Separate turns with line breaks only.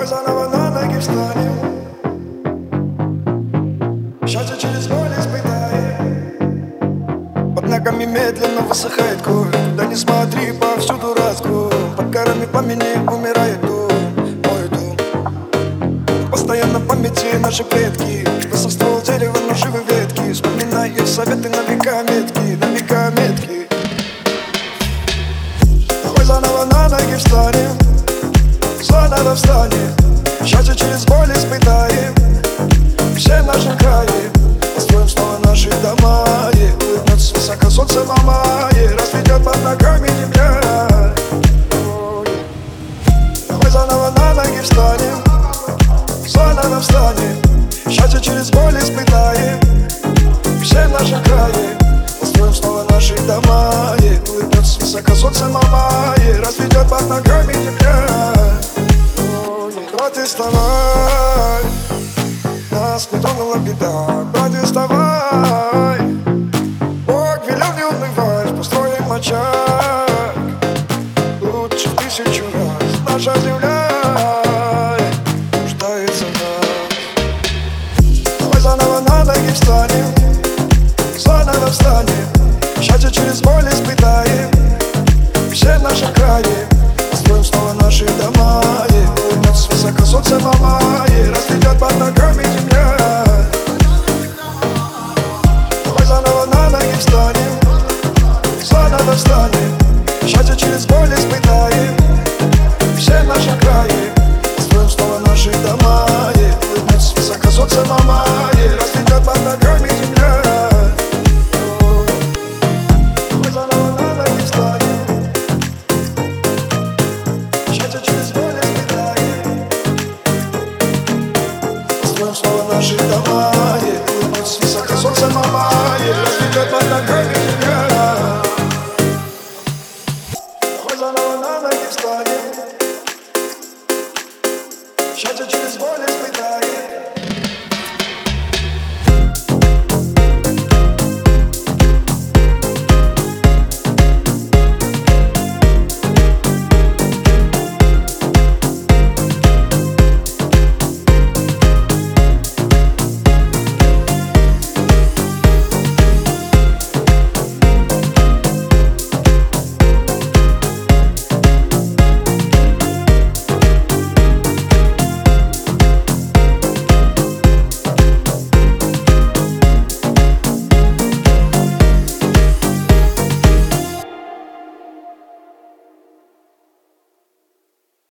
Давай заново на ноги встанем. Счастье через боль испытаем. Под ногами медленно высыхает кровь. Да не смотри, повсюду раскрой Под горами пламени умирает дом. Мой дом. Постоянно в памяти наши предки Что ствол дерева, но живы ветки. Вспоминай их советы на века метки На века метки. Давай заново на ноги встанем Заново встанем Счастье через боль испытаем. Все наши крае Построим снова наши дома. И улыбнется высоко солнце мама И разведет под ногами земля. Давай заново на ноги встанем. Заново встанем. Счастье через боль испытаем. Все наши крае Построим снова наши дома. И улыбнется высоко солнце мама И разведет под ногами земля Вставай. Нас не тронула беда вставай. Бог велел не унывать Построим очаг. Лучше тысячу раз Наша земля Нуждается в нас. Давай заново на ноги встанем Заново встанем. Счастье через боль испытаем Все наши крае Построим снова наши дома мама И разведет под ногами земля. Давай на ноги встанем Счастье через боль испытаем. Все наши крае Построим снова наши снова наши дома yeah. Ночь с высока солнце мама yeah. Развлекает вода крайняя Давай заново на ноги встанем Счастье через боль испытаем